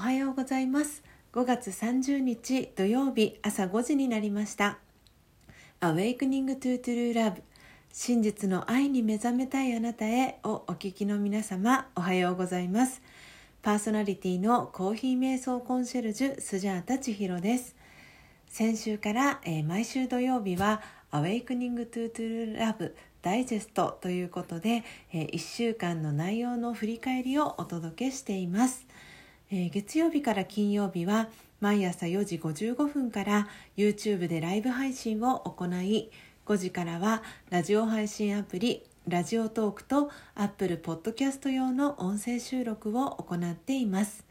はようございます。5月30日土曜日朝5時になりました。Awakening to True Love 真実の愛に目覚めたいあなたへをお聞きの皆様おはようございます。パーソナリティのコーヒー瞑想コンシェルジュスジャータ千尋です。先週から、えー、毎週土曜日は Awakening to True Love ダイジェストということで、えー、1週間の内容の振り返りをお届けしています、えー、月曜日から金曜日は毎朝4時55分から YouTube でライブ配信を行い5時からはラジオ配信アプリラジオトークと Apple Podcast 用の音声収録を行っています。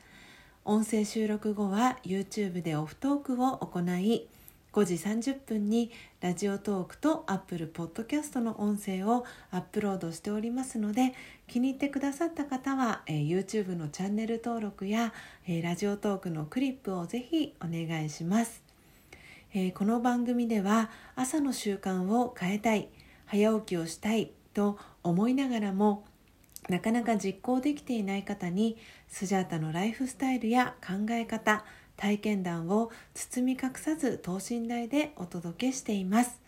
音声収録後は YouTube でオフトークを行い5時30分にラジオトークと Apple Podcast の音声をアップロードしておりますので気に入ってくださった方は、えー、YouTube のチャンネル登録や、えー、ラジオトークのクリップをぜひお願いします、えー、この番組では朝の習慣を変えたい早起きをしたいと思いながらもなかなか実行できていない方にスジャータのライフスタイルや考え方体験談を包み隠さず等身大でお届けしています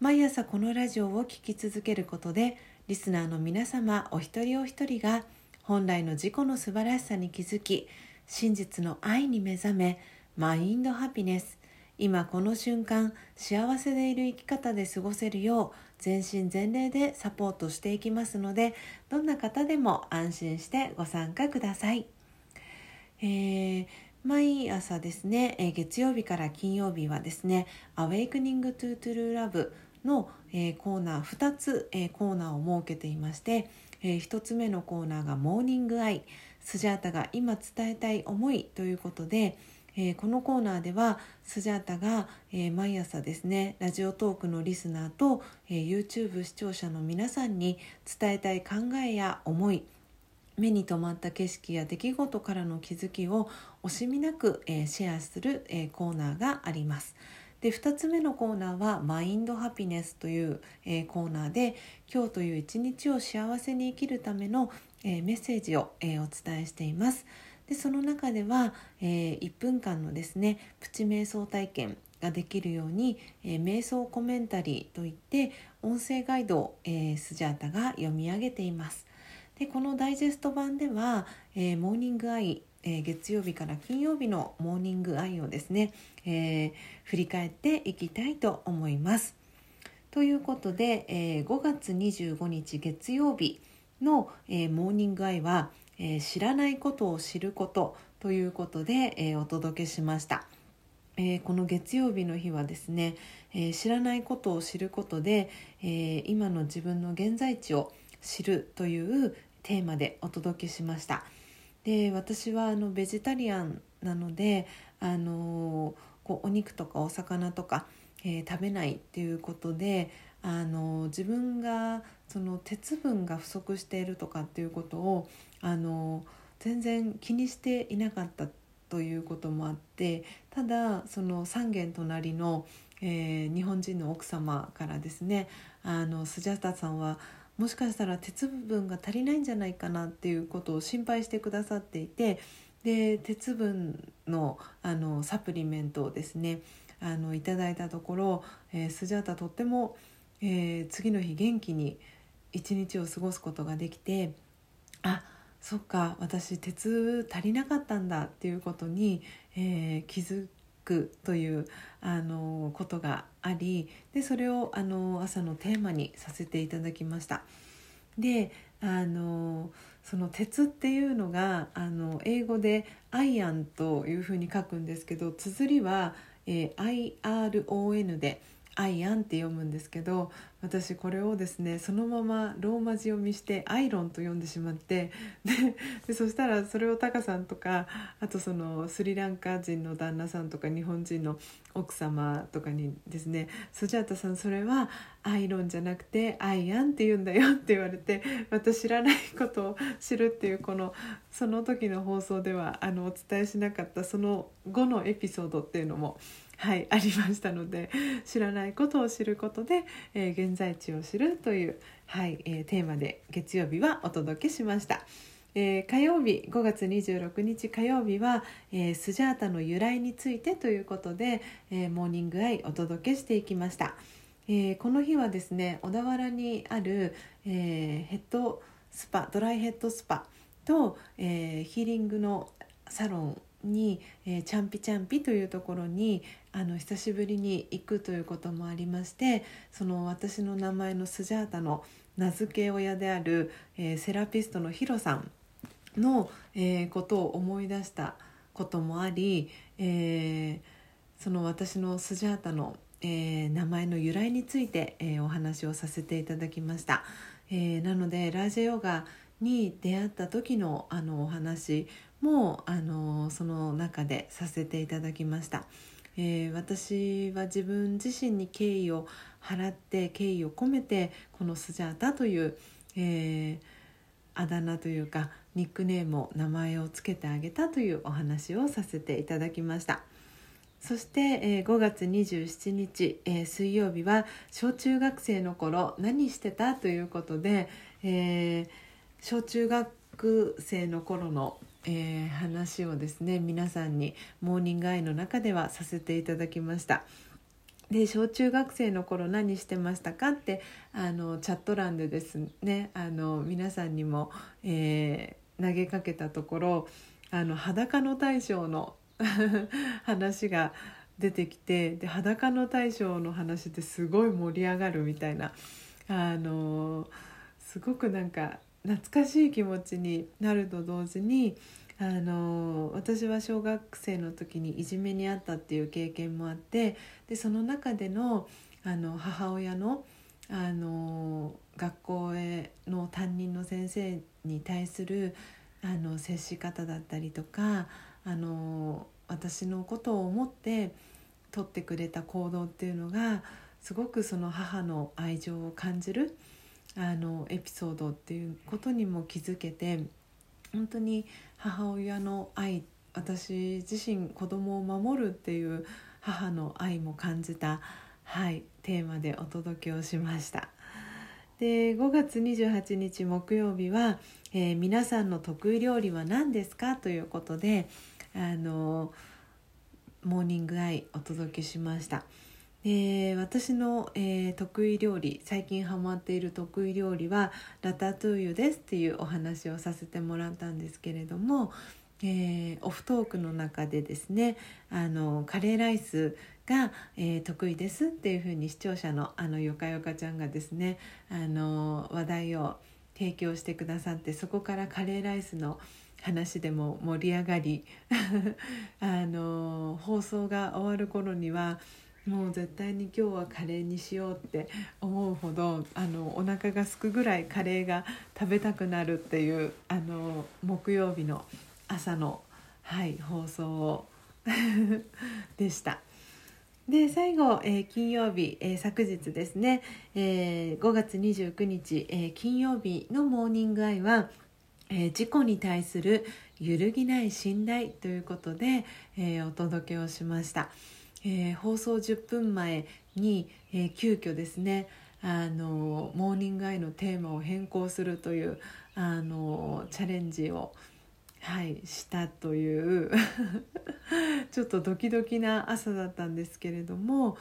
毎朝このラジオを聴き続けることでリスナーの皆様お一人お一人が本来の自己の素晴らしさに気づき真実の愛に目覚めマインドハピネス今この瞬間幸せでいる生き方で過ごせるよう全身全霊でサポートしていきますのでどんな方でも安心してご参加ください。えー毎朝ですね、え、月曜日から金曜日はですね「Awakening to True Love の」え、コーナー2つ、え、コーナーを設けていまして、え、1つ目のコーナーが「モーニングアイ」スジャータが今伝えたい思いということで、え、このコーナーではスジャータが、え、毎朝ですねラジオトークのリスナーと、え、YouTube 視聴者の皆さんに伝えたい考えや思い目に留まった景色や出来事からの気づきを惜しみなく、えー、シェアする、えー、コーナーがあります。で2つ目のコーナーは「マインドハピネス」という、えー、コーナーで今日という一日を幸せに生きるための、えメッセージを、えお伝えしています。でその中では、え1分間のですねプチ瞑想体験ができるように、え瞑想コメンタリーといって音声ガイドを、えスジャータが読み上げています。でこのダイジェスト版では、えー、モーニングアイ、えー、月曜日から金曜日のモーニングアイをですね、えー、振り返っていきたいと思います。ということで、え5月25日月曜日の、えモーニングアイは、え知らないことを知ることということで、えお届けしました。え、この月曜日の日はですね、え、知らないことを知ることで、え、今の自分の現在地を知るというテーマでお届けしました。で私はあのベジタリアンなのであのこうお肉とかお魚とか、えー、食べないっていうことであの自分がその鉄分が不足しているとかっていうことをあの全然気にしていなかったということもあってただその3軒隣の、えー、日本人の奥様からですねあのスジャタさんはもしかしたら鉄分が足りないんじゃないかなっていうことを心配してくださっていてで鉄分のあのサプリメントをですねあのいただいたところ、えー、スジャータとっても、えー、次の日元気に一日を過ごすことができてあそっか私鉄足りなかったんだっていうことに、えー、気づくというあのことがありでそれをあの朝のテーマにさせていただきました。であのその鉄っていうのがあの英語で「アイアン」というふうに書くんですけど綴りは、えー、IRON で「アイアンって読むんですけど私これをですねそのままローマ字読みしてアイロンと読んでしまってでそしたらそれをタカさんとかあとそのスリランカ人の旦那さんとか日本人の奥様とかにですね「スジャータさんそれはアイロンじゃなくてアイアンって言うんだよ」って言われてまた知らないことを知るっていうこのその時の放送ではあのお伝えしなかったその後のエピソードっていうのもはい、ありましたので知らないことを知ることで、えー、現在地を知るという、はいえー、テーマで月曜日はお届けしました。えー、火曜日5月26日火曜日は、えー、スジャータの由来についてということで、えー、モーニングアイお届けしていきました、えこの日はですね小田原にある、えヘッドスパドライヘッドスパと、えヒーリングのサロンに、えー、チャンピチャンピというところにあの久しぶりに行くということもありましてその私の名前のスジャータの名付け親である、えー、セラピストのヒロさんの、えー、ことを思い出したこともあり、えー、その私のスジャータの、えー、名前の由来について、えー、お話をさせていただきました。えー、なのでラージェヨガに出会った時のあのお話もあのその中でさせていただきました。えー、私は自分自身に敬意を払って敬意を込めてこのスジャータという、えー、あだ名というかニックネームを名前を付けてあげたというお話をさせていただきましたそして、えー、5月27日、えー、水曜日は小中学生の頃何してたということで、えー、小中学生の頃のえー、話をですね皆さんにモーニングアイの中ではさせていただきました。で小中学生の頃何してましたかってあのチャット欄でですねあの皆さんにも、えー、投げかけたところあの 裸の大将の話が出てきてで裸の大将の話ってすごい盛り上がるみたいなあのすごくなんか懐かしい気持ちになると同時にあの私は小学生の時にいじめにあったっていう経験もあってでその中でのあの母親のあの学校への担任の先生に対するあの接し方だったりとかあの私のことを思って取ってくれた行動っていうのがすごくその母の愛情を感じるあのエピソードっていうことにも気づけて本当に母親の愛私自身子供を守るっていう母の愛も感じた、はい、テーマでお届けをしました。で5月28日木曜日は、えー、皆さんの得意料理は何ですか?」ということであのモーニングアイお届けしました。えー、私の、えー、得意料理最近ハマっている得意料理はラタトゥーユですっていうお話をさせてもらったんですけれども、えー、オフトークの中でですねあのカレーライスが、えー、得意ですっていうふうに視聴者のあのよかよかちゃんがですねあの話題を提供してくださってそこからカレーライスの話でも盛り上がり あの放送が終わる頃にはもう絶対に今日はカレーにしようって思うほどあのお腹がすくぐらいカレーが食べたくなるっていうあの木曜日の朝の、はい、放送を でした。で最後、えー、金曜日、えー、昨日ですね、えー、5月29日、え金曜日のモーニングアイは、え事故に対する揺るぎない信頼ということで、えお届けをしました。えー、放送10分前に、えー、急遽ですねあのモーニングアイのテーマを変更するというあのチャレンジを、はい、したという ちょっとドキドキな朝だったんですけれども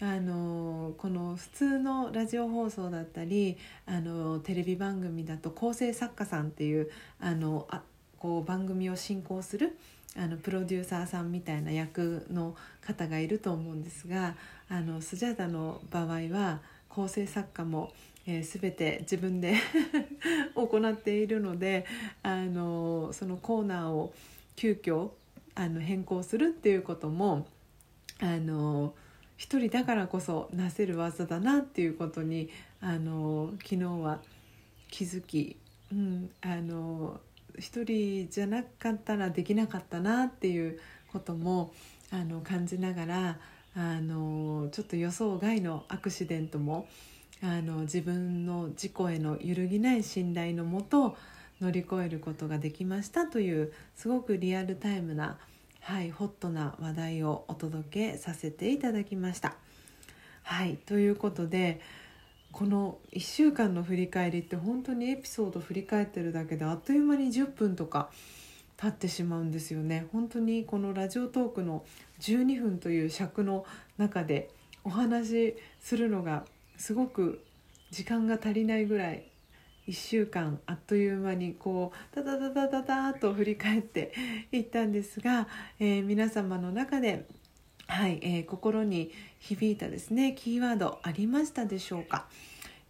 あのこの普通のラジオ放送だったりあのテレビ番組だと構成作家さんっていうあのあこう番組を進行するあのプロデューサーさんみたいな役の方がいると思うんですがあのスジャータの場合は構成作家も、えー、全て自分で 行っているのであのそのコーナーを急遽あの変更するっていうこともあの一人だからこそなせる技だなっていうことにあの昨日は気づき、うん、あの一人じゃなかったらできなかったなっていうこともあの感じながらあのちょっと予想外のアクシデントもあの自分の自己への揺るぎない信頼のもと乗り越えることができましたというすごくリアルタイムな、はい、ホットな話題をお届けさせていただきました。はいということでこの1週間の振り返りって本当にエピソード振り返ってるだけであっという間に10分とか経ってしまうんですよね。本当にこのラジオトークの12分という尺の中でお話しするのがすごく時間が足りないぐらい1週間あっという間にこうダダダダダダと振り返っていったんですが、えー、皆様の中ではい、えー、心に響いたですねキーワードありましたでしょうか？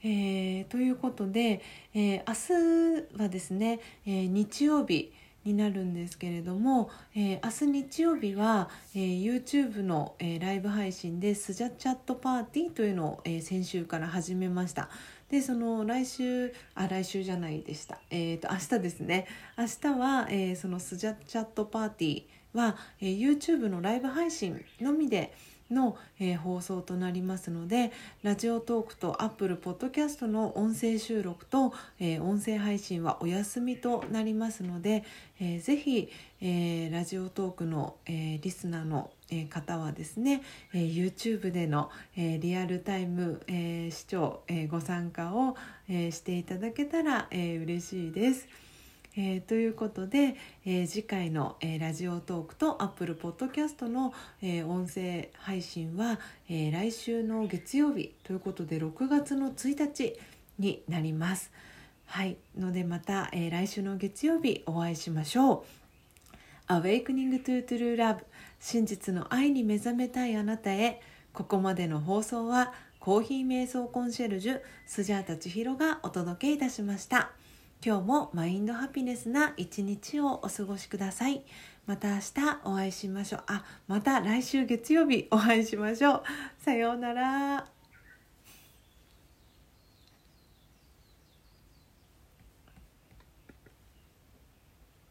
えー、ということで、えー、明日はですね、えー、日曜日になるんですけれども、えー、明日日曜日は、えー、YouTube の、えー、ライブ配信でスジャチャットパーティーというのを、えー、先週から始めました。でその来週あ来週じゃないでした。えっ、ー、と明日ですね。明日は、えー、そのスジャチャットパーティーは、えー、YouTube のライブ配信のみで、の、えー、放送となりますのでラジオトークと Apple Podcast の音声収録と、えー、音声配信はお休みとなりますので、えー、ぜひ、えー、ラジオトークの、え、リスナーの方はですね、え YouTube での、えリアルタイム、え視聴、えご参加を、えしていただけたら、え嬉しいです。えー、ということで、えー、次回の、えー、ラジオトークとアップルポッドキャストの、え音声配信は、え来週の月曜日ということで6月の1日になります。はいのでまた、え来週の月曜日お会いしましょう。Awakening to True Love 真実の愛に目覚めたいあなたへここまでの放送はコーヒー瞑想コンシェルジュスジャータ千尋がお届けいたしました。今日もマインドハピネスな一日をお過ごしください。また明日お会いしましょう。あ、また来週月曜日お会いしましょう。さようなら。